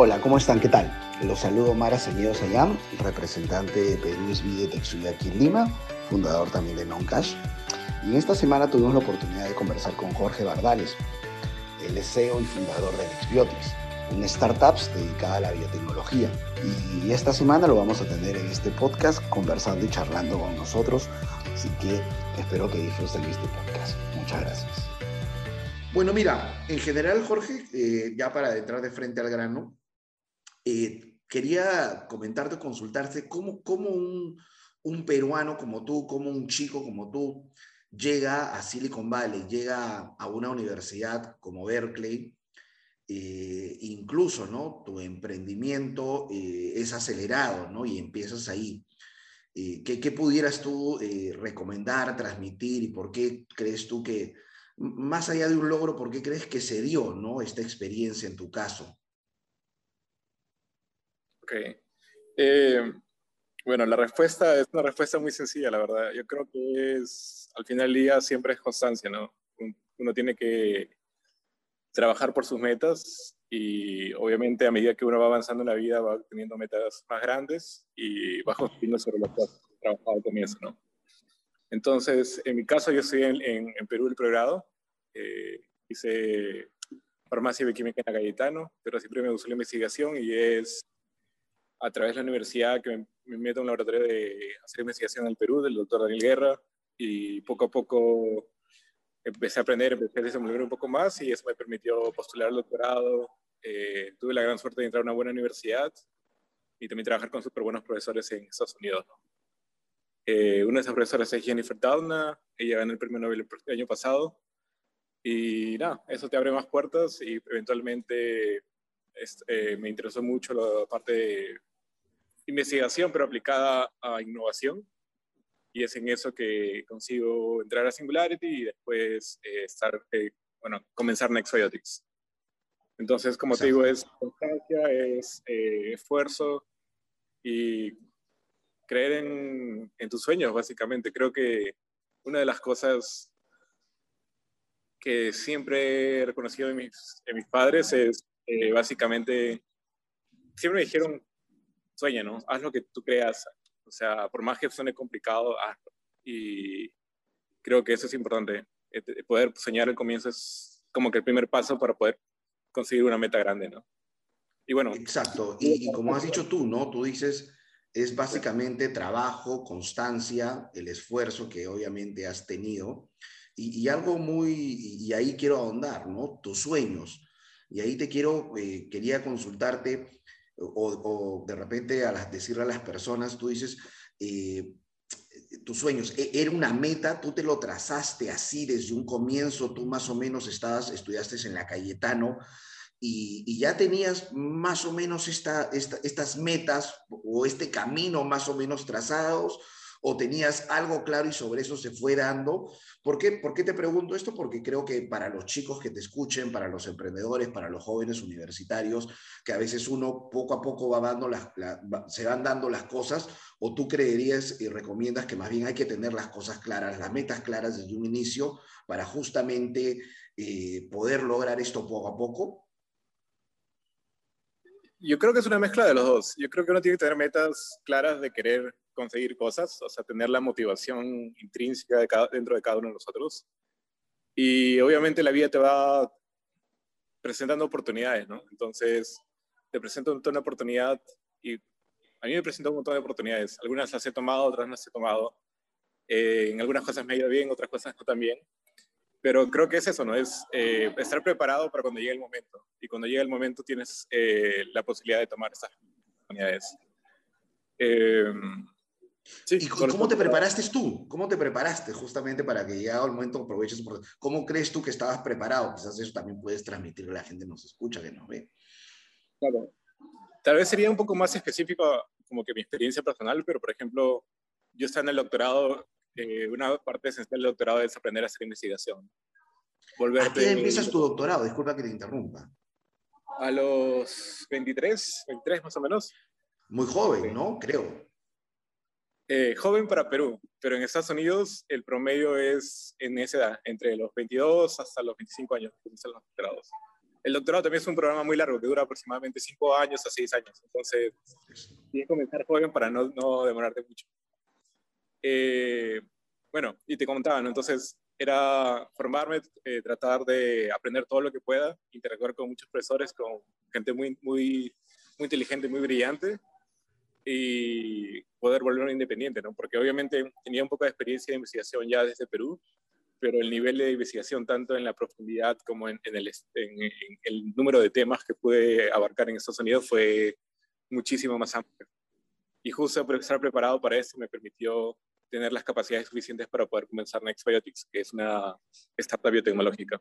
Hola, ¿cómo están? ¿Qué tal? Los saludo Mara Señedo Sayam, representante de Perú SB de aquí en Lima, fundador también de Noncash. Y esta semana tuvimos la oportunidad de conversar con Jorge Bardales. Es CEO y fundador de Nexbiotics, una startup dedicada a la biotecnología. Y esta semana lo vamos a tener en este podcast conversando y charlando con nosotros. Así que espero que disfruten este podcast. Muchas gracias. Bueno, mira, en general, Jorge, eh, ya para entrar de frente al grano, eh, quería comentarte, consultarte cómo, cómo un, peruano como tú, como un chico como tú, llega a Silicon Valley, llega a una universidad como Berkeley, eh, incluso, ¿no? Tu emprendimiento eh, es acelerado, ¿no? Y empiezas ahí. Eh, ¿qué, ¿qué, pudieras tú recomendar, transmitir y por qué crees tú que, más allá de un logro, por qué crees que se dio, ¿no? Esta experiencia en tu caso? Ok. Eh, bueno, la respuesta es una respuesta muy sencilla, la verdad. Yo creo que es, al final del día siempre es constancia, ¿no? Uno tiene que trabajar por sus metas y obviamente a medida que uno va avanzando en la vida va teniendo metas más grandes y va construyendo sobre lo que has trabajado al comienzo, ¿no? Entonces, en mi caso, yo estoy en, en, en Perú el pregrado, eh, hice farmacia y bioquímica en Cayetano, pero siempre me gustó la investigación y es a través de la universidad que me, me meto en un laboratorio de hacer investigación en el Perú, del doctor Daniel Guerra, y poco a poco empecé a aprender, empecé a desenvolver un poco más y eso me permitió postular al doctorado. Eh, tuve la gran suerte de entrar a una buena universidad y también trabajar con súper buenos profesores en Estados Unidos. ¿no? Eh, una de esas profesoras es Jennifer Doudna, ella ganó el premio Nobel el año pasado. Y nada, eso te abre más puertas y eventualmente es, eh, me interesó mucho la parte de investigación, pero aplicada a innovación. Y es en eso que consigo entrar a Singularity y después eh, estar, eh, bueno, comenzar Nexbiotics. Entonces, como te digo, es constancia, es eh, esfuerzo y creer en, en, tus sueños, básicamente. Creo que una de las cosas que siempre he reconocido en mis, en mis padres es eh, básicamente, siempre me dijeron, sueña, ¿no? Haz lo que tú creas. O sea, por más que suene complicado, hazlo. Y creo que eso es importante. Eh, poder soñar al comienzo es como que el primer paso para poder conseguir una meta grande, ¿no? Y bueno. Exacto. Y, como has dicho tú, ¿no? Tú dices, es básicamente trabajo, constancia, el esfuerzo que obviamente has tenido. Y, y algo muy, y ahí quiero ahondar, ¿no? Tus sueños. Y ahí te quiero, eh, quería consultarte o, de repente a las, decirle a las personas, tú dices, eh, tus sueños, e, ¿era una meta? ¿Tú te lo trazaste así desde un comienzo? ¿Tú más o menos estabas, estudiaste en la Cayetano y, ya tenías más o menos esta, estas metas o este camino más o menos trazados? O tenías algo claro y sobre eso se fue dando. ¿Por qué, ¿Por qué te pregunto esto? Porque creo que para los chicos que te escuchen, para los emprendedores, para los jóvenes universitarios, que a veces uno poco a poco va dando las, la, se van dando las cosas, o tú creerías y recomiendas que más bien hay que tener las cosas claras, las metas claras desde un inicio para justamente eh, poder lograr esto poco a poco. Yo creo que es una mezcla de los dos. Yo creo que uno tiene que tener metas claras de querer conseguir cosas, o sea, tener la motivación intrínseca de cada, dentro de cada uno de nosotros. Y obviamente la vida te va presentando oportunidades, ¿no? Entonces, te presenta un montón de oportunidad y a mí me presenta un montón de oportunidades. Algunas las he tomado, otras no las he tomado. Eh, en algunas cosas me ha ido bien, otras cosas no tan bien. Pero creo que es eso, ¿no? Es eh, estar preparado para cuando llegue el momento. Y cuando llegue el momento tienes eh, la posibilidad de tomar esas oportunidades. Sí, ¿Y cómo te preparaste tú? ¿Cómo te preparaste justamente para que llegado el momento aproveches? ¿Cómo crees tú que estabas preparado? Quizás eso también puedes transmitirle a la gente que nos escucha, que nos ve. Claro. Tal vez sería un poco más específico como que mi experiencia personal, pero por ejemplo, yo estaba en el doctorado, eh, una parte esencial del doctorado es aprender a hacer investigación. Volverte, ¿A qué empiezas tu doctorado? Disculpa que te interrumpa. A los 23, 23 más o menos. Muy joven, ¿no? Creo. Eh, joven para Perú, pero en Estados Unidos el promedio es en esa edad, entre los 22 hasta los 25 años, los grados. el doctorado también es un programa muy largo que dura aproximadamente cinco años a seis años. Entonces, tienes comenzar joven para no, no demorarte mucho. Eh, bueno, y te comentaba, ¿no? Entonces, era formarme, eh, tratar de aprender todo lo que pueda, interactuar con muchos profesores, con gente muy, muy, muy inteligente, muy brillante, y poder volverme independiente, ¿no? Porque obviamente tenía un poco de experiencia de investigación ya desde Perú, pero el nivel de investigación, tanto en la profundidad como en, el, en, el, número de temas que pude abarcar en Estados Unidos, fue muchísimo más amplio. Y justo estar preparado para eso me permitió tener las capacidades suficientes para poder comenzar Next Biotics, que es una startup biotecnológica.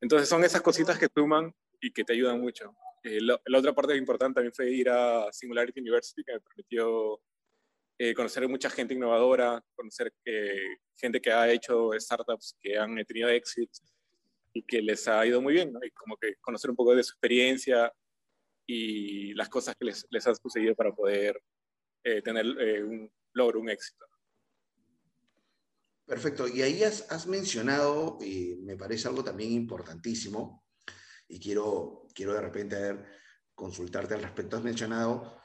Entonces son esas cositas que suman y que te ayudan mucho. Eh, la, otra parte importante también fue ir a Singularity University, que me permitió eh, conocer mucha gente innovadora, conocer eh, gente que ha hecho startups que han tenido éxito y que les ha ido muy bien, ¿no? Y como que conocer un poco de su experiencia y las cosas que les, les han sucedido para poder eh, tener un logro, un éxito. Perfecto. Y ahí has, has mencionado, me parece algo también importantísimo, y quiero, quiero de repente consultarte al respecto. Has mencionado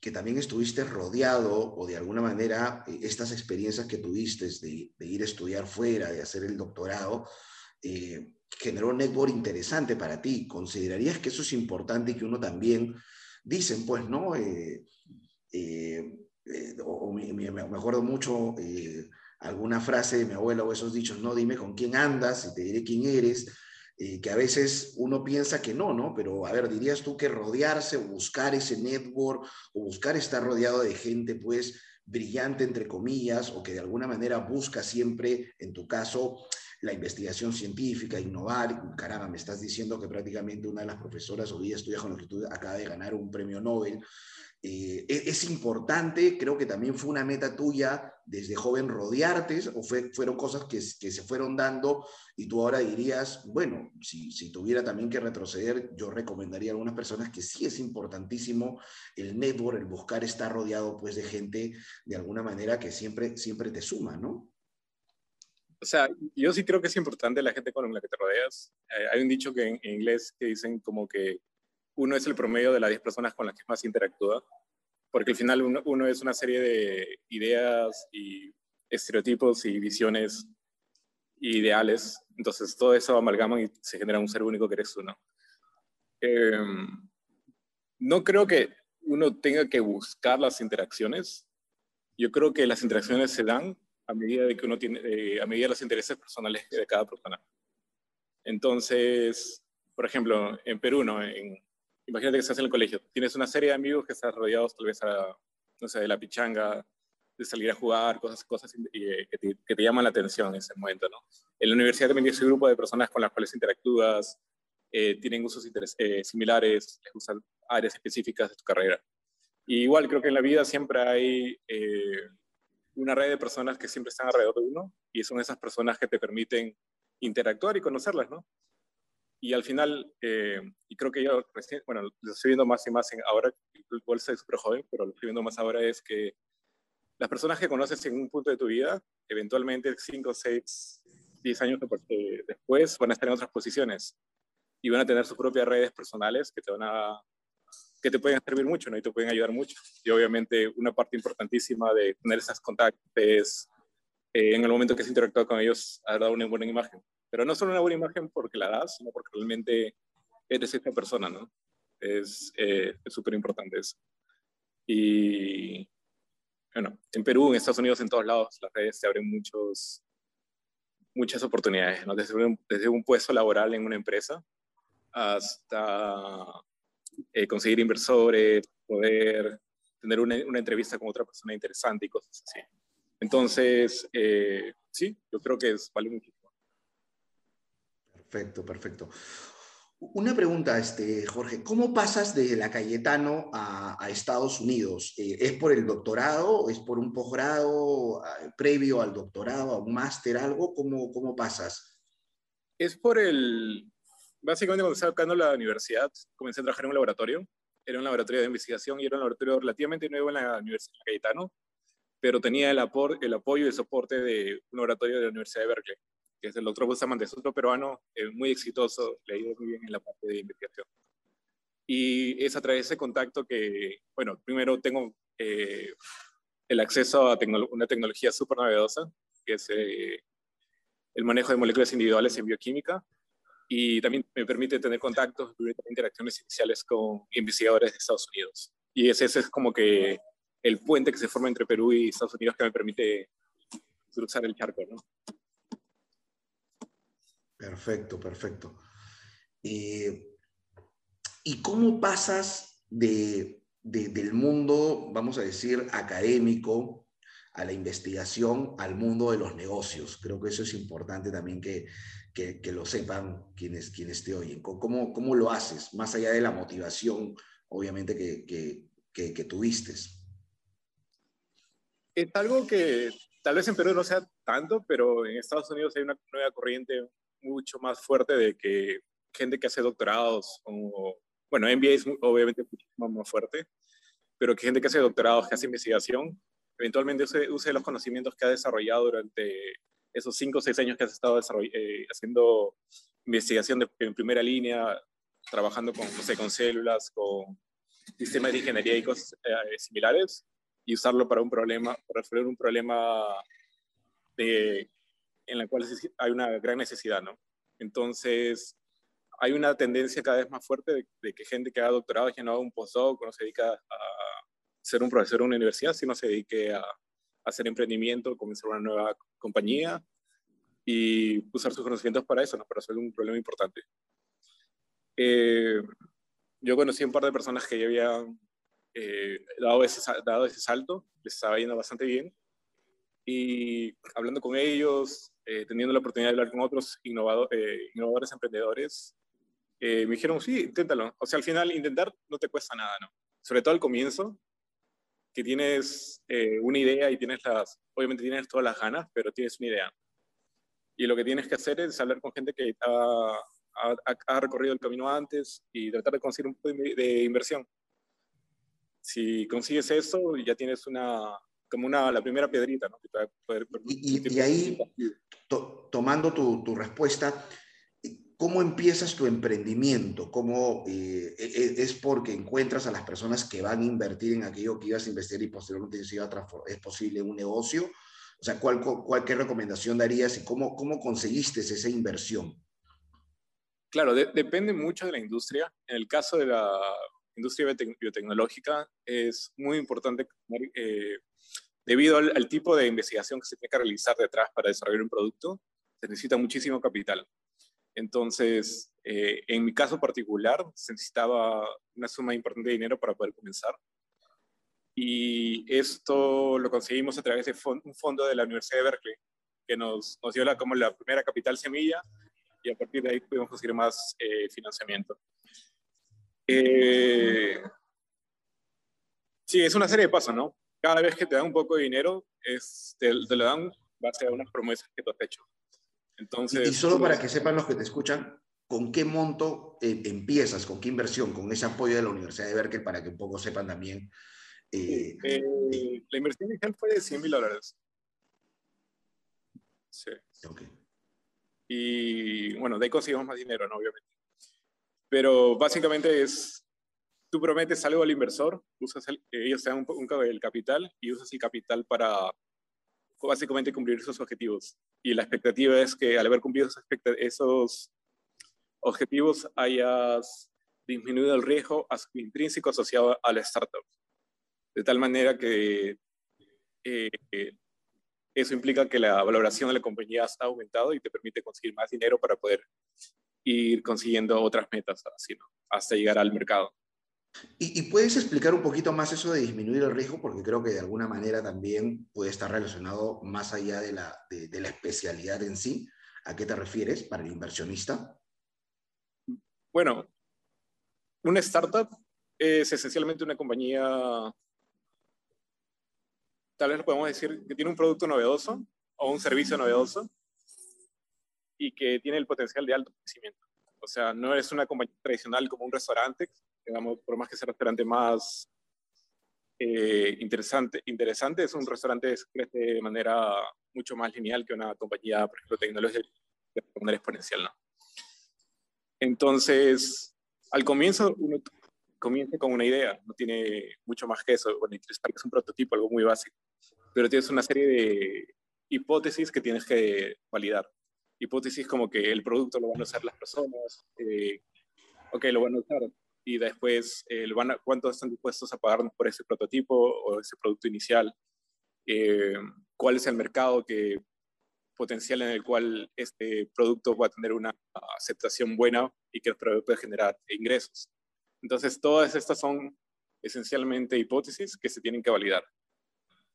que también estuviste rodeado o de alguna manera eh, estas experiencias que tuviste de, ir a estudiar fuera, de hacer el doctorado, eh, generó un network interesante para ti. ¿Considerarías que eso es importante y que uno también, dicen pues, ¿no? Eh, o, me, me, acuerdo mucho alguna frase de mi abuela o esos dichos, no, dime con quién andas y te diré quién eres. Que a veces uno piensa que no, ¿no? Pero a ver, dirías tú que rodearse o buscar ese network o buscar estar rodeado de gente, pues, brillante, entre comillas, o que de alguna manera busca siempre, en tu caso, la investigación científica, innovar. Caramba, me estás diciendo que prácticamente una de las profesoras hoy día estudia con tú acaba de ganar un premio Nobel. Eh, e-, es, importante, creo que también fue una meta tuya desde joven rodearte, o fue, fueron cosas que, que, se fueron dando y tú ahora dirías, bueno, si, si, tuviera también que retroceder, yo recomendaría a algunas personas que sí es importantísimo el network, el buscar estar rodeado pues de gente de alguna manera que siempre, siempre te suma, ¿no? O sea, yo sí creo que es importante la gente con la que te rodeas. Eh, hay un dicho que en, en inglés que dicen como que uno es el promedio de las 10 personas con las que más interactúa, porque al final uno, es una serie de ideas y estereotipos y visiones ideales, entonces todo eso amalgama y se genera un ser único que eres uno. Em, no creo que uno tenga que buscar las interacciones, yo creo que las interacciones se dan a medida de que uno tiene, eh, a medida los intereses personales de cada persona. Entonces, por ejemplo, en Perú, ¿no? En, imagínate que estás en el colegio, tienes una serie de amigos que están rodeados tal vez a, de la pichanga, de salir a jugar, cosas, cosas eh, que, te, llaman la atención en ese momento. En la universidad también tienes un grupo de personas con las cuales interactúas, eh, tienen usos eh, similares, les gustan áreas específicas de tu carrera. Igual creo que en la vida siempre hay una red de personas que siempre están alrededor de uno y son esas personas que te permiten interactuar y conocerlas, ¿no? Y al final, eh, y creo que yo recién, bueno, lo estoy viendo más y más en, ahora, igual soy súper joven, pero lo estoy viendo más ahora es que las personas que conoces en un punto de tu vida, eventualmente 5, 6, 10 años después van a estar en otras posiciones y van a tener sus propias redes personales que te van a que te pueden servir mucho ¿no? y te pueden ayudar mucho. Y obviamente una parte importantísima de tener esos contactos es eh, en el momento que has interactuado con ellos, haber dado una buena imagen. Pero no solo una buena imagen porque la das, sino porque realmente eres esta persona, ¿no? Es eh, súper importante eso. Y bueno, en Perú, en Estados Unidos, en todos lados, las redes te abren muchos, muchas oportunidades, ¿no? Desde un, desde un puesto laboral en una empresa hasta eh, conseguir inversores, poder tener una, una, entrevista con otra persona interesante y cosas así. Entonces, eh, sí, yo creo que es, vale mucho. Perfecto, perfecto. Una pregunta, este, Jorge, ¿cómo pasas de la Cayetano a, Estados Unidos? Eh, ¿Es por el doctorado? ¿Es por un posgrado previo al doctorado, a un máster, algo? ¿Cómo, ¿Cómo pasas? Es por el... Básicamente cuando estaba buscando la universidad, comencé a trabajar en un laboratorio. Era un laboratorio de investigación y era un laboratorio relativamente nuevo en la Universidad de Cayetano, pero tenía el, el apoyo y el soporte de un laboratorio de la Universidad de Berkeley que es el doctor Bustamante, es otro peruano eh, muy exitoso, le ha ido muy bien en la parte de investigación. Y es a través de ese contacto que, bueno, primero tengo eh, el acceso a una tecnología súper novedosa, que es eh, el manejo de moléculas individuales en bioquímica, y también me permite tener contactos, interacciones iniciales con investigadores de Estados Unidos. Y ese, es como que el puente que se forma entre Perú y Estados Unidos que me permite cruzar el charco, ¿no? Perfecto, perfecto. Eh, ¿Y cómo pasas de, del mundo, vamos a decir, académico a la investigación al mundo de los negocios? Creo que eso es importante también que, que, lo sepan quienes, quienes te oyen. ¿Cómo, ¿Cómo lo haces? Más allá de la motivación, obviamente, que, que, que tuviste. Es algo que tal vez en Perú no sea tanto, pero en Estados Unidos hay una nueva corriente mucho más fuerte de que gente que hace doctorados, o, bueno, MBA es obviamente mucho más fuerte, pero que gente que hace doctorados, que hace investigación, eventualmente use, use los conocimientos que ha desarrollado durante esos cinco o seis años que has estado eh, haciendo investigación en primera línea, trabajando con, no sé, con células, con sistemas de ingeniería y cosas eh, similares, y usarlo para un problema, para resolver un problema de, en el cual hay una gran necesidad, ¿no? Entonces, hay una tendencia cada vez más fuerte de, que gente que ha doctorado ya no haga un postdoc, no se dedica a ser un profesor en una universidad, sino se dedique a, hacer emprendimiento, comenzar una nueva compañía y usar sus conocimientos para eso, ¿no? para resolver un problema importante. Eh, yo conocí un par de personas que ya habían eh, dado, ese, dado ese salto, les estaba yendo bastante bien. Y hablando con ellos, eh, teniendo la oportunidad de hablar con otros innovadores, emprendedores, me dijeron, sí, inténtalo. O sea, al final intentar no te cuesta nada, ¿no? Sobre todo al comienzo, que tienes una idea y tienes las, obviamente tienes todas las ganas, pero tienes una idea. Y lo que tienes que hacer es hablar con gente que ha, ha, recorrido el camino antes y tratar de conseguir un poco de, inversión. Si consigues eso, ya tienes una, como una, la primera piedrita, ¿no? y, ahí, tomando tu, tu, respuesta, ¿cómo empiezas tu emprendimiento? ¿Cómo eh, e, e, es porque encuentras a las personas que van a invertir en aquello que ibas a investigar y posteriormente es posible un negocio? O sea, ¿cuál, cuál, ¿qué recomendación darías y cómo, cómo conseguiste esa inversión? Claro, depende mucho de la industria. En el caso de la industria biotecnológica es muy importante, eh, debido al, tipo de investigación que se tiene que realizar detrás para desarrollar un producto, se necesita muchísimo capital. Entonces, eh, en mi caso particular, se necesitaba una suma importante de dinero para poder comenzar y esto lo conseguimos a través de un fondo de la Universidad de Berkeley, que nos, nos dio la, como la primera capital semilla y a partir de ahí pudimos conseguir más eh, financiamiento. Eh, sí, es una serie de pasos, ¿no? Cada vez que te dan un poco de dinero, es, te, lo dan base a unas promesas que tú has hecho. Entonces, y, solo para que sepan los que te escuchan, ¿con qué monto eh, empiezas? ¿Con qué inversión? Con ese apoyo de la Universidad de Berkeley para que un poco sepan también eh, eh, la inversión inicial fue de 100 mil dólares. Sí. Y bueno, de ahí conseguimos más dinero, ¿no? Obviamente. Pero básicamente es, tú prometes algo al inversor, usas ellos te dan un, el capital y usas el capital para básicamente cumplir esos objetivos. Y la expectativa es que al haber cumplido esos, objetivos hayas disminuido el riesgo intrínseco asociado a la startup de tal manera que eh, eso implica que la valoración de la compañía ha aumentado y te permite conseguir más dinero para poder ir consiguiendo otras metas hasta llegar al mercado. ¿Y, puedes explicar un poquito más eso de disminuir el riesgo? Porque creo que de alguna manera también puede estar relacionado más allá de la, de la especialidad en sí. ¿A qué te refieres para el inversionista? Bueno, una startup es esencialmente una compañía tal vez podemos decir que tiene un producto novedoso o un servicio novedoso y que tiene el potencial de alto crecimiento. O sea, no es una compañía tradicional como un restaurante, digamos, por más que sea un restaurante más eh, interesante, interesante, es un restaurante que crece de manera mucho más lineal que una compañía, por ejemplo, de manera exponencial, ¿no? Entonces, al comienzo uno comienza con una idea, no tiene mucho más que eso. Bueno, es un prototipo, algo muy básico, pero tienes una serie de hipótesis que tienes que validar. Hipótesis como que el producto lo van a usar las personas, eh, ok, lo van a usar, y después eh, van cuánto están dispuestos a pagar por ese prototipo o ese producto inicial, eh, cuál es el mercado que, potencial en el cual este producto va a tener una aceptación buena y que puede generar ingresos. Entonces, todas estas son esencialmente hipótesis que se tienen que validar.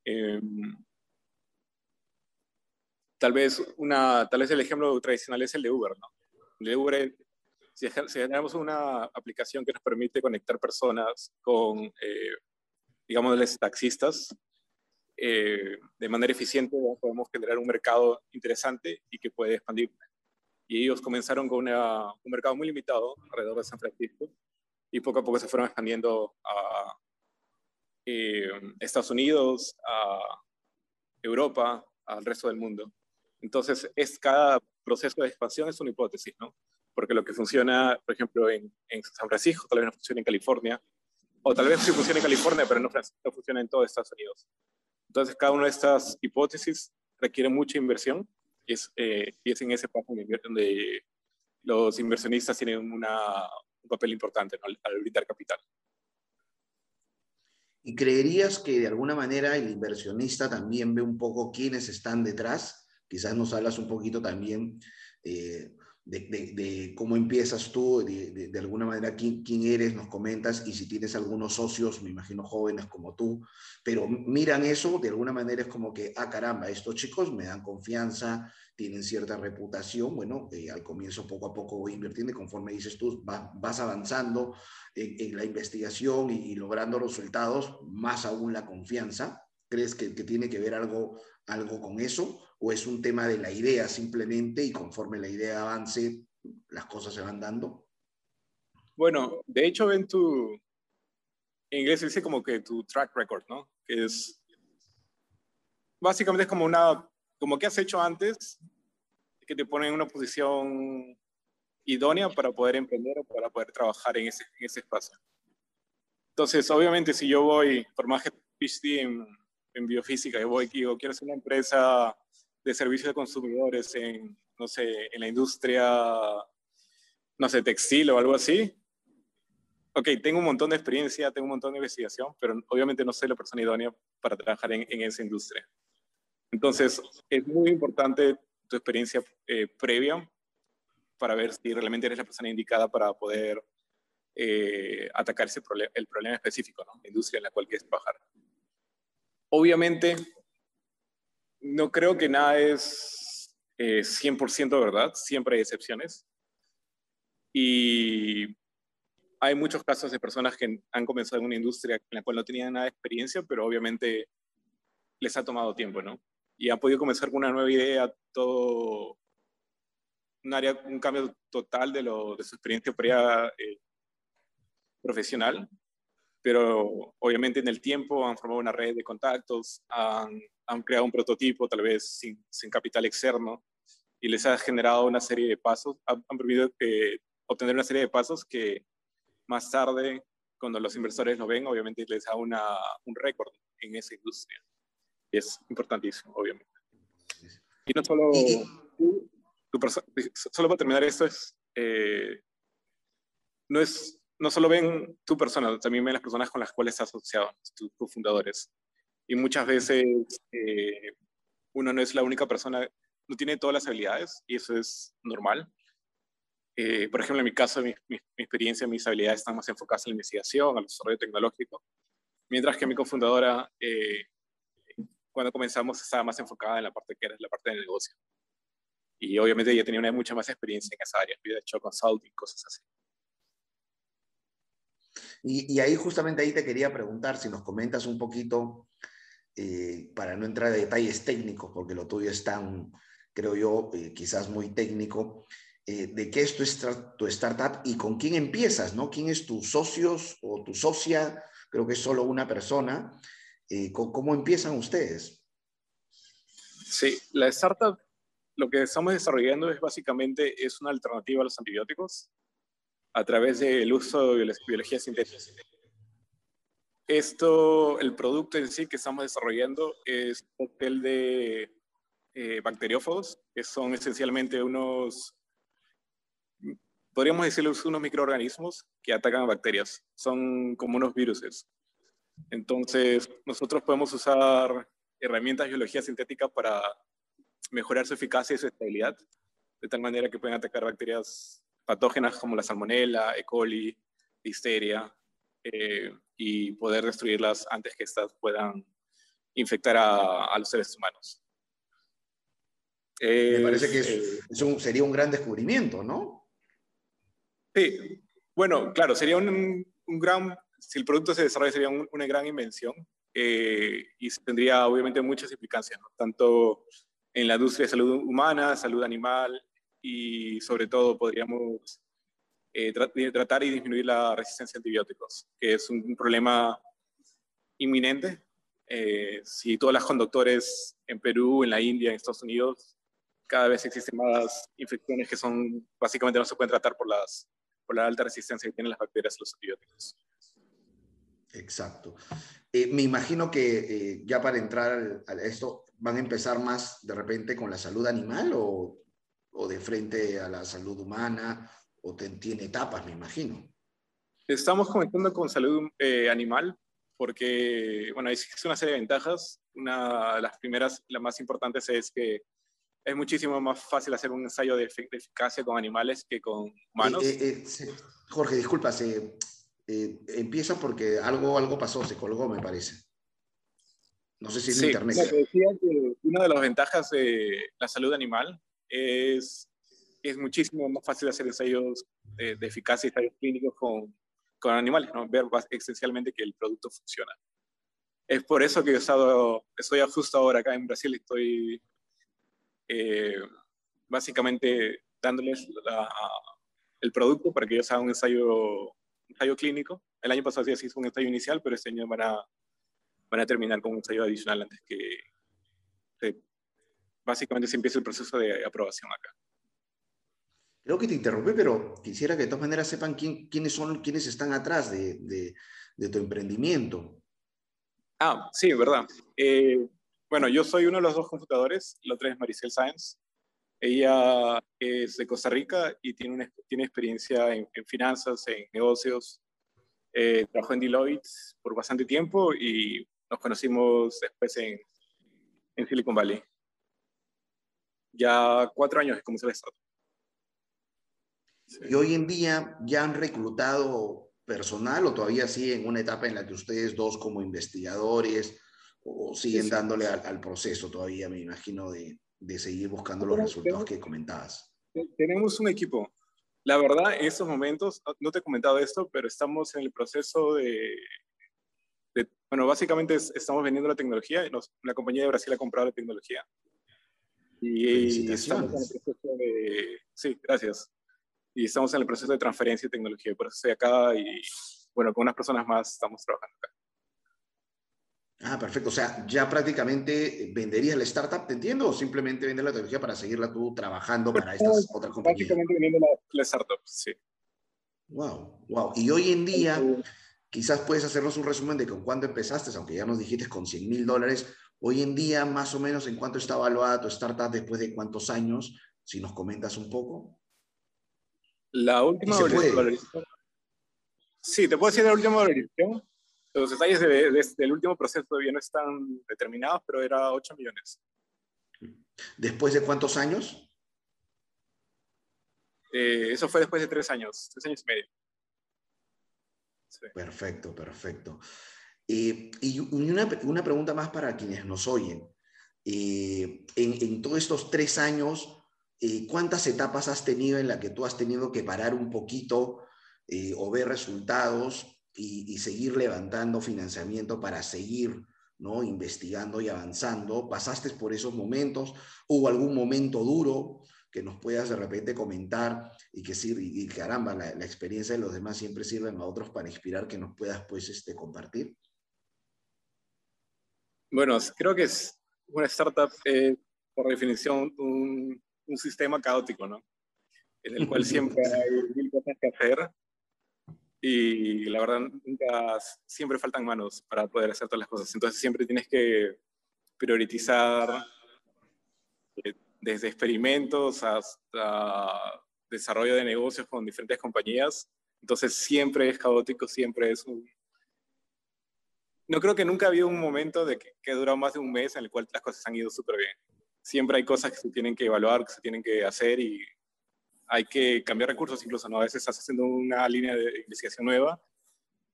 Em, tal, vez una, tal vez el ejemplo tradicional es el de Uber. ¿no? El de Uber, si, generamos una aplicación que nos permite conectar personas con, eh, digamos, los taxistas, eh, de manera eficiente podemos generar un mercado interesante y que puede expandir. Y ellos comenzaron con un mercado muy limitado alrededor de San Francisco y poco a poco se fueron expandiendo a eh, Estados Unidos, a Europa, al resto del mundo. Entonces, es, cada proceso de expansión es una hipótesis, ¿no? Porque lo que funciona, por ejemplo, en, San Francisco, tal vez no funcione en California, o tal vez sí funcione en California, pero no, no funciona en todo Estados Unidos. Entonces, cada una de estas hipótesis requiere mucha inversión y es, eh, y es en ese paso donde los inversionistas tienen una, un papel importante al, al brindar capital. ¿Y creerías que de alguna manera el inversionista también ve un poco quiénes están detrás? Quizás nos hablas un poquito también eh, de, cómo empiezas tú, de, alguna manera quién, quién, eres, nos comentas, y si tienes algunos socios, me imagino jóvenes como tú, pero miran eso, de alguna manera es como que, ah, caramba, estos chicos me dan confianza, tienen cierta reputación, bueno, eh, al comienzo poco a poco voy invirtiendo y conforme dices tú, vas avanzando en, la investigación y, logrando resultados, más aún la confianza. ¿Crees que, que tiene que ver algo, algo con eso? O es un tema de la idea simplemente y conforme la idea avance, las cosas se van dando? Bueno, de hecho en tu, en inglés se dice como que tu track record, ¿no? Que es, básicamente es como una, como que has hecho antes, que te pone en una posición idónea para poder emprender o para poder trabajar en ese, en ese espacio. Entonces, obviamente, si yo voy, por más que PhD en, en biofísica, yo voy y digo, quiero ser una empresa de servicios de consumidores en, no sé, en la industria, no sé, textil o algo así, ok, tengo un montón de experiencia, tengo un montón de investigación, pero obviamente no soy la persona idónea para trabajar en, en esa industria. Entonces, es muy importante tu experiencia eh, previa para ver si realmente eres la persona indicada para poder eh, atacar ese el problema específico, ¿no? la industria en la cual quieres trabajar. Obviamente, no creo que nada es 100% eh, verdad, siempre hay excepciones. Y hay muchos casos de personas que han comenzado en una industria en la cual no tenían nada de experiencia, pero obviamente les ha tomado tiempo, ¿no? Y han podido comenzar con una nueva idea, todo un, área, un cambio total de, lo, de su experiencia previa eh, profesional, pero obviamente en el tiempo han formado una red de contactos, han han creado un prototipo tal vez sin, sin capital externo y les ha generado una serie de pasos, han, permitido que, obtener una serie de pasos que más tarde, cuando los inversores lo ven, obviamente les da una, un récord en esa industria. Y es importantísimo, obviamente. Y no solo, solo para terminar esto, es, eh, no es, no solo ven tu persona, también ven las personas con las cuales estás asociado, tus fundadores y muchas veces eh, uno no es la única persona, no tiene todas las habilidades y eso es normal. Eh, por ejemplo, en mi caso, mi, mi, experiencia, mis habilidades están más enfocadas en la investigación, al desarrollo tecnológico, mientras que mi cofundadora, eh, cuando comenzamos, estaba más enfocada en la parte que era la parte del negocio. Y obviamente ella tenía una mucha más experiencia en esa área, había hecho consulting, cosas así. Y, y, ahí justamente ahí te quería preguntar si nos comentas un poquito eh, para no entrar a detalles técnicos, porque lo tuyo es tan, creo yo, eh, quizás muy técnico, eh, de qué es tu, tu, startup y con quién empiezas, ¿no? ¿Quién es tus socios o tu socia? Creo que es solo una persona. ¿Cómo empiezan ustedes? Sí, la startup lo que estamos desarrollando es básicamente es una alternativa a los antibióticos a través del uso de biología sintética. Esto, el producto en sí que estamos desarrollando es un hotel de eh, bacteriófagos, que son esencialmente unos, podríamos decirles unos microorganismos que atacan a bacterias. Son como unos viruses. Entonces, nosotros podemos usar herramientas de biología sintética para mejorar su eficacia y su estabilidad, de tal manera que pueden atacar bacterias patógenas como la salmonella, E. coli, listeria, eh, y poder destruirlas antes que éstas puedan infectar a, los seres humanos. Me parece que eso sería un gran descubrimiento, ¿no? Sí, bueno, claro, sería un, gran, si el producto se desarrolla, sería una gran invención eh, y tendría obviamente muchas implicancias, ¿no? tanto en la industria de salud humana, salud animal y sobre todo podríamos eh, tratar y disminuir la resistencia a antibióticos, que es un, problema inminente. Eh, si todas las conductores en Perú, en la India, en Estados Unidos, cada vez existen más infecciones que son básicamente no se pueden tratar por, las, por la alta resistencia que tienen las bacterias a los antibióticos. Exacto. Eh, me imagino que ya para entrar a esto, van a empezar más de repente con la salud animal o, o de frente a la salud humana o tiene etapas, me imagino. Estamos comenzando con salud eh, animal porque, bueno, existe una serie de ventajas. Una de las primeras, la más importantes es que es muchísimo más fácil hacer un ensayo de, eficacia con animales que con humanos. Eh, eh, Jorge, disculpa, se, empieza porque algo, algo pasó, se colgó, me parece. No sé si es internet. decía que una de las ventajas de la salud animal es, es muchísimo más fácil hacer ensayos de, eficacia y ensayos clínicos con, con animales, ¿no? ver esencialmente que el producto funciona. Es por eso que he estado, estoy justo ahora acá en Brasil, estoy eh, básicamente dándoles el producto para que ellos hagan un ensayo, ensayo clínico. El año pasado sí se hizo un ensayo inicial, pero este año van a van a terminar con un ensayo adicional antes que básicamente se empiece el proceso de aprobación acá. Creo que te interrumpí, pero quisiera que de todas maneras sepan quién, quiénes son, quiénes están atrás de, de, tu emprendimiento. Ah, sí, verdad. Eh, bueno, yo soy uno de los dos computadores, la otra es Maricel Sáenz. Ella es de Costa Rica y tiene, una, tiene experiencia en, finanzas, en negocios. Eh, trabajó en Deloitte por bastante tiempo y nos conocimos después en, en Silicon Valley. Ya cuatro años es como se startup. Y hoy en día ya han reclutado personal o todavía siguen en una etapa en la que ustedes dos como investigadores o siguen dándole al, proceso todavía, me imagino, de, de seguir buscando los resultados que comentabas. Tenemos un equipo. La verdad, en estos momentos, no te he comentado esto, pero estamos en el proceso de bueno, básicamente estamos vendiendo la tecnología. Nos, la compañía de Brasil ha comprado la tecnología. Y, estamos en el proceso de... Sí, gracias. Y estamos en el proceso de transferencia de tecnología. Por eso estoy acá y, bueno, con unas personas más estamos trabajando acá. Ah, perfecto. O sea, ya prácticamente venderías la startup, ¿te entiendo? ¿O simplemente vender la tecnología para seguirla tú trabajando para estas otras compañías? Prácticamente vendiendo la, la startup, sí. Wow, wow. Y hoy en día, Quizás puedes hacernos un resumen de con cuándo empezaste, aunque ya nos dijiste con 100 mil dólares. Hoy en día, más o menos, ¿en cuánto está evaluada tu startup después de cuántos años? Si nos comentas un poco. La última valorización. Sí, te puedo decir la última valorización. Los detalles del último proceso todavía no están determinados, pero era 8 millones. ¿Después de cuántos años? Eh, eso fue después de tres años, tres años y medio. Perfecto, perfecto. Eh, y una, una, pregunta más para quienes nos oyen. Eh, en, en, todos estos tres años, eh, ¿cuántas etapas has tenido en la que tú has tenido que parar un poquito o ver resultados y, y, seguir levantando financiamiento para seguir ¿no? investigando y avanzando? ¿Pasaste por esos momentos? ¿Hubo algún momento duro? que nos puedas de repente comentar y que sirve, y caramba, la, la, experiencia de los demás siempre sirven a otros para inspirar que nos puedas pues este, compartir? Bueno, creo que es una startup, eh, por definición, un, un sistema caótico, ¿no? En el cual siempre hay mil cosas que hacer y la verdad nunca, siempre faltan manos para poder hacer todas las cosas. Entonces siempre tienes que priorizar eh, desde experimentos hasta desarrollo de negocios con diferentes compañías. Entonces siempre es caótico, siempre es un... No creo que nunca ha habido un momento de que, que dura más de un mes en el cual las cosas han ido súper bien. Siempre hay cosas que se tienen que evaluar, que se tienen que hacer y hay que cambiar recursos incluso, ¿no? A veces estás haciendo una línea de investigación nueva,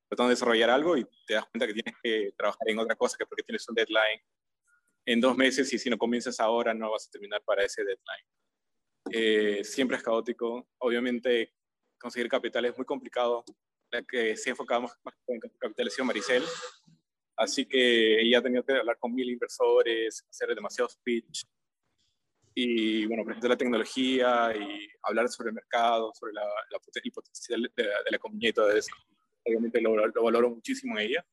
tratando de desarrollar algo y te das cuenta que tienes que trabajar en otra cosa que porque tienes un deadline en dos meses y si no comienzas ahora no vas a terminar para ese deadline. Eh, siempre es caótico. Obviamente conseguir capital es muy complicado. La que sí enfocamos más en capitalización Maricel. Así que ella ha tenido que hablar con mil inversores, hacer demasiados pitch, y bueno, presentar la tecnología y hablar sobre el mercado, sobre la, el potencial de, la compañía y todo eso. Obviamente lo, lo, valoro muchísimo en ella.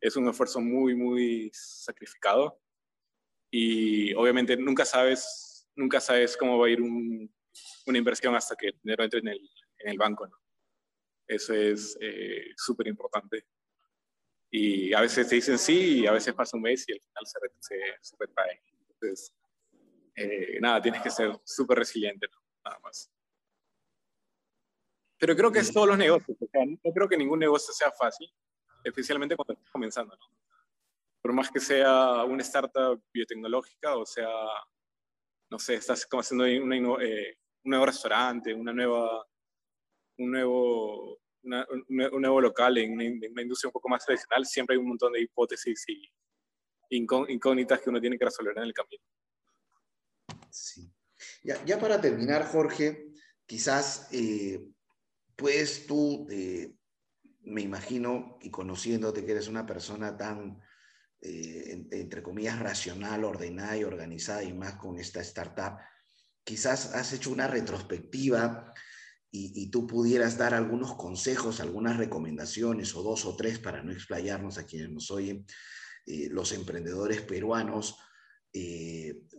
Es un esfuerzo muy, muy sacrificado y obviamente nunca sabes, nunca sabes cómo va a ir un, una inversión hasta que el dinero entre en el, en el banco. ¿no? Eso es eh, súper importante. Y a veces te dicen sí y a veces pasa un mes y al final se, se, se retrae. Entonces, eh, nada, tienes que ser súper resiliente, nada más. Pero creo que es todos los negocios, no creo que ningún negocio sea fácil, especialmente cuando estás comenzando, ¿no? Por más que sea una startup biotecnológica, o sea, no sé, estás como haciendo eh, un nuevo restaurante, una nueva, un nuevo, un nuevo local en una, en una, industria un poco más tradicional, siempre hay un montón de hipótesis y incógnitas que uno tiene que resolver en el camino. Sí. Ya, para terminar, Jorge, quizás puedes tú, eh, me imagino, y conociéndote que eres una persona tan, eh, entre comillas, racional, ordenada y organizada, y más con esta startup, quizás has hecho una retrospectiva y, tú pudieras dar algunos consejos, algunas recomendaciones, o dos o tres, para no explayarnos a quienes nos oyen, los emprendedores peruanos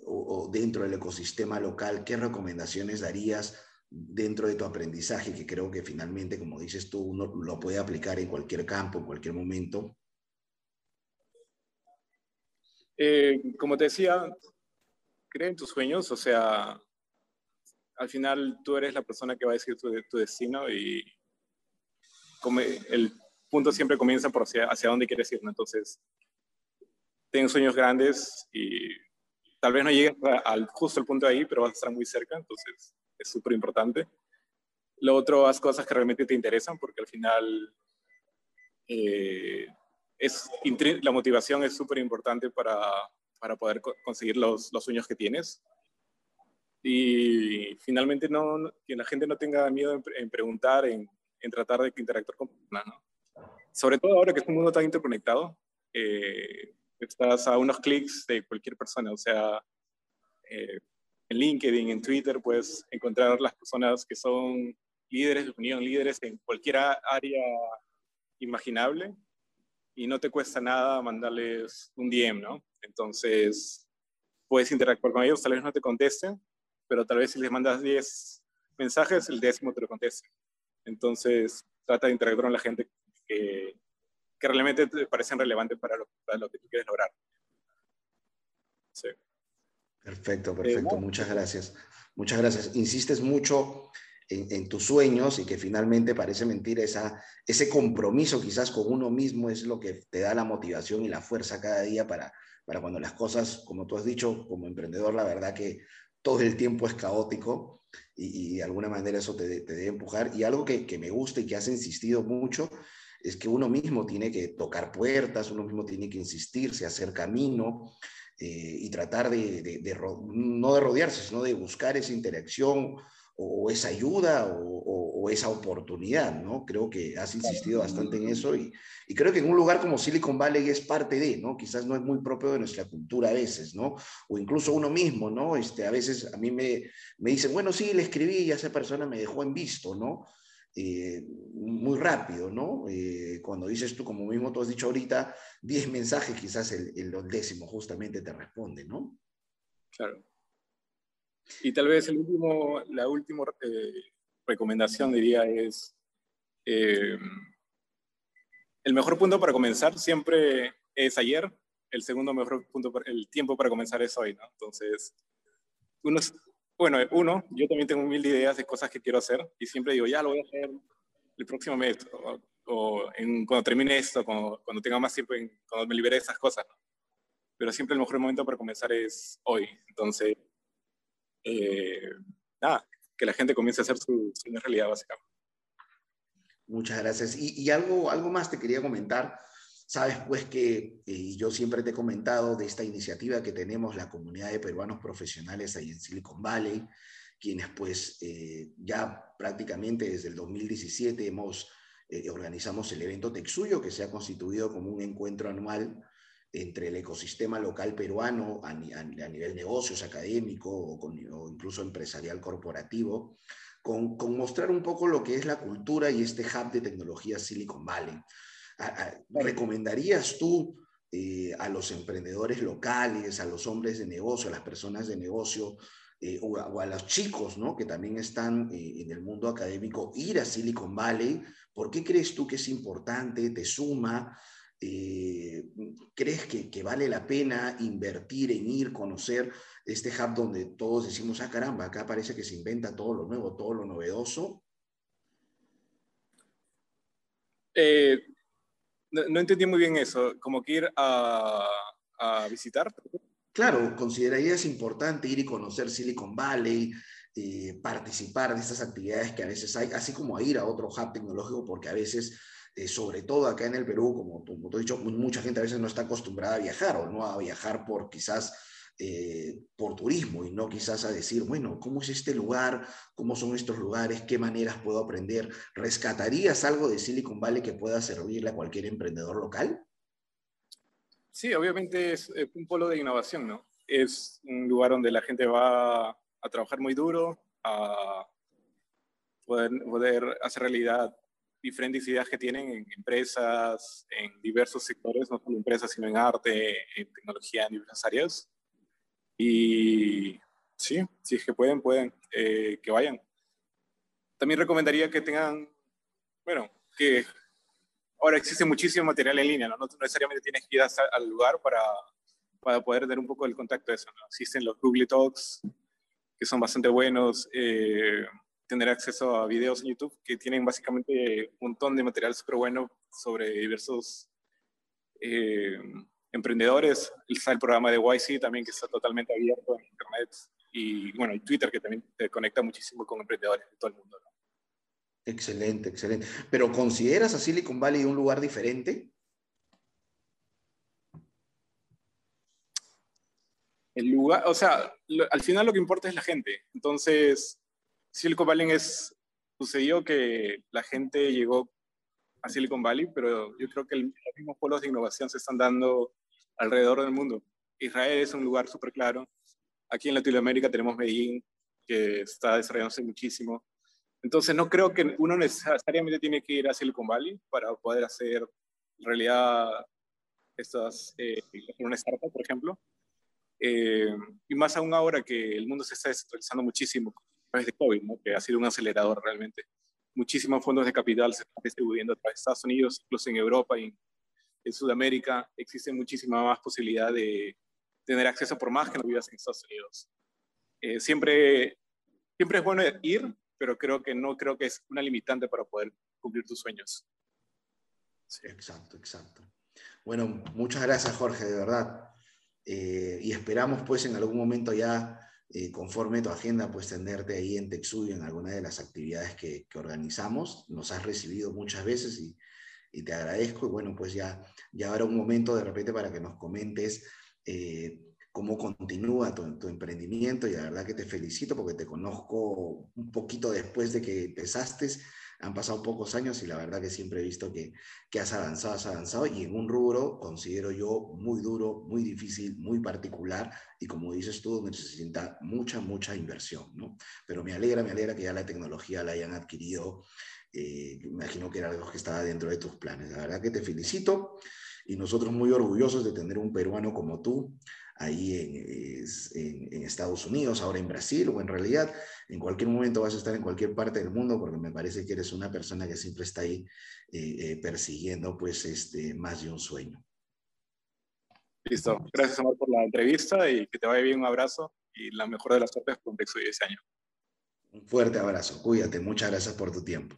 o, o, dentro del ecosistema local, ¿qué recomendaciones darías dentro de tu aprendizaje? Que creo que finalmente, como dices tú, uno lo puede aplicar en cualquier campo, en cualquier momento. Eh, como te decía, cree en tus sueños, o sea, al final tú eres la persona que va a decir tu, tu destino y como el punto siempre comienza por hacia, hacia dónde quieres ir, ¿no? Entonces, ten sueños grandes y tal vez no llegues al, justo al punto de ahí, pero vas a estar muy cerca, entonces es súper importante. Lo otro, haz cosas que realmente te interesan, porque al final eh, es, la motivación es súper importante para, para, poder conseguir los, los, sueños que tienes. Y finalmente, no, que la gente no tenga miedo en, preguntar, en, en, tratar de interactuar con personas, ¿no? Sobre todo ahora que es un mundo tan interconectado, eh, estás a unos clics de cualquier persona, o sea, eh, en LinkedIn, en Twitter, puedes encontrar las personas que son líderes de opinión, líderes en cualquier área imaginable y no te cuesta nada mandarles un DM, ¿no? Entonces, puedes interactuar con ellos, tal vez no te contesten, pero tal vez si les mandas 10 mensajes, el décimo te lo conteste. Entonces, trata de interactuar con la gente que, que realmente te parecen relevantes para lo, para lo que tú quieres lograr. Sí. Perfecto, perfecto. Eh, Muchas gracias. Muchas gracias. Insistes mucho en, en, tus sueños y que finalmente parece mentira esa, ese compromiso quizás con uno mismo es lo que te da la motivación y la fuerza cada día para, para cuando las cosas, como tú has dicho, como emprendedor, la verdad que todo el tiempo es caótico y, y de alguna manera eso te, te, debe empujar. Y algo que, que me gusta y que has insistido mucho es que uno mismo tiene que tocar puertas, uno mismo tiene que insistirse, hacer camino eh, y tratar de, de, de, no de rodearse, sino de buscar esa interacción o, esa ayuda o, o, o, esa oportunidad, ¿no? Creo que has insistido bastante en eso y, y, creo que en un lugar como Silicon Valley es parte de, ¿no? Quizás no es muy propio de nuestra cultura a veces, ¿no? O incluso uno mismo, ¿no? Este, a veces a mí me, me dicen, bueno, sí, le escribí y esa persona me dejó en visto, ¿no? Eh, muy rápido, ¿no? Eh, cuando dices tú, como mismo tú has dicho ahorita, 10 mensajes, quizás el, el, décimo justamente te responde, ¿no? Claro. Y tal vez el último, la última eh, recomendación diría es, eh, el mejor punto para comenzar siempre es ayer, el segundo mejor punto, el tiempo para comenzar es hoy, ¿no? Entonces, uno, bueno, uno, yo también tengo mil ideas de cosas que quiero hacer y siempre digo, ya lo voy a hacer el próximo mes o, en, cuando termine esto, cuando, cuando, tenga más tiempo, en, cuando me libere de esas cosas. Pero siempre el mejor momento para comenzar es hoy. Entonces, eh, nada, que la gente comience a hacer su sueño realidad, básicamente. Muchas gracias. Y, y, algo, algo más te quería comentar. Sabes pues que, y yo siempre te he comentado de esta iniciativa que tenemos la comunidad de peruanos profesionales ahí en Silicon Valley, quienes pues eh, ya prácticamente desde el 2017 hemos, eh, organizamos el evento Texuyo, que se ha constituido como un encuentro anual entre el ecosistema local peruano a, nivel negocios, académico o, incluso empresarial corporativo, con, mostrar un poco lo que es la cultura y este hub de tecnología Silicon Valley. ¿Recomendarías tú eh, a los emprendedores locales, a los hombres de negocio, a las personas de negocio, eh, o, a, los chicos, ¿no? Que también están eh, en el mundo académico, ir a Silicon Valley. ¿Por qué crees tú que es importante? ¿Te suma? ¿Crees que, vale la pena invertir en ir, conocer este hub donde todos decimos, ah, caramba, acá parece que se inventa todo lo nuevo, todo lo novedoso? Eh, no, entendí muy bien eso, como que ir a, visitar. Claro, considerarías importante ir y conocer Silicon Valley, eh, participar de estas actividades que a veces hay, así como ir a otro hub tecnológico, porque a veces, eh, sobre todo acá en el Perú, como, como te he dicho, mucha gente a veces no está acostumbrada a viajar o no a viajar por quizás eh, por turismo y no quizás a decir, bueno, ¿cómo es este lugar? ¿Cómo son estos lugares? ¿Qué maneras puedo aprender? ¿Rescatarías algo de Silicon Valley que pueda servirle a cualquier emprendedor local? Sí, obviamente es un polo de innovación, ¿no? Es un lugar donde la gente va a trabajar muy duro, a poder, poder hacer realidad diferentes ideas que tienen en empresas, en diversos sectores, no solo empresas, sino en arte, en tecnología, en diversas áreas. Y sí, si es que pueden, pueden, eh, que vayan. También recomendaría que tengan, bueno, que ahora existe muchísimo material en línea, no, necesariamente tienes que ir al lugar para, para poder tener un poco el contacto de eso. ¿no? Existen los Google Talks, que son bastante buenos, eh, tener acceso a videos en YouTube que tienen básicamente un montón de material súper bueno sobre diversos eh, emprendedores. Está el programa de YC también que está totalmente abierto en Internet. Y bueno, y Twitter que también te conecta muchísimo con emprendedores de todo el mundo. Excelente, excelente. ¿Pero consideras a Silicon Valley un lugar diferente? El lugar, o sea, al final lo que importa es la gente. Entonces, Silicon Valley es, sucedió que la gente llegó a Silicon Valley, pero yo creo que los mismos polos de innovación se están dando alrededor del mundo. Israel es un lugar súper claro. Aquí en Latinoamérica tenemos Medellín, que está desarrollándose muchísimo. Entonces, no creo que uno necesariamente tiene que ir a Silicon Valley para poder hacer realidad estas, eh, una startup, por ejemplo. Eh, y más aún ahora que el mundo se está descentralizando muchísimo a través de COVID, ¿no? que ha sido un acelerador realmente. Muchísimos fondos de capital se están distribuyendo a través de Estados Unidos, incluso en Europa y en Sudamérica existe muchísima más posibilidad de tener acceso por más que no vivas en Estados Unidos. Eh, siempre, siempre es bueno ir, pero creo que no creo que es una limitante para poder cumplir tus sueños. Sí. Exacto, exacto. Bueno, muchas gracias Jorge, de verdad. Eh, y esperamos pues en algún momento ya, eh, conforme tu agenda, pues tenerte ahí en Texudio en alguna de las actividades que, que organizamos. Nos has recibido muchas veces y y te agradezco. Y bueno, pues ya, ya habrá un momento de repente para que nos comentes eh, cómo continúa tu, tu, emprendimiento y la verdad que te felicito porque te conozco un poquito después de que empezaste. Han pasado pocos años y la verdad que siempre he visto que, que has avanzado, has avanzado y en un rubro considero yo muy duro, muy difícil, muy particular y como dices tú, necesita mucha, mucha inversión, ¿no? Pero me alegra, me alegra que ya la tecnología la hayan adquirido eh, imagino que era algo que estaba dentro de tus planes. La verdad que te felicito y nosotros muy orgullosos de tener un peruano como tú ahí en, en, Estados Unidos, ahora en Brasil, o en realidad en cualquier momento vas a estar en cualquier parte del mundo, porque me parece que eres una persona que siempre está ahí eh, eh, persiguiendo pues este, más de un sueño. Listo. Gracias, Amor, por la entrevista y que te vaya bien. Un abrazo y la mejor de las suertes con Texo y Diseño. Un fuerte abrazo. Cuídate. Muchas gracias por tu tiempo.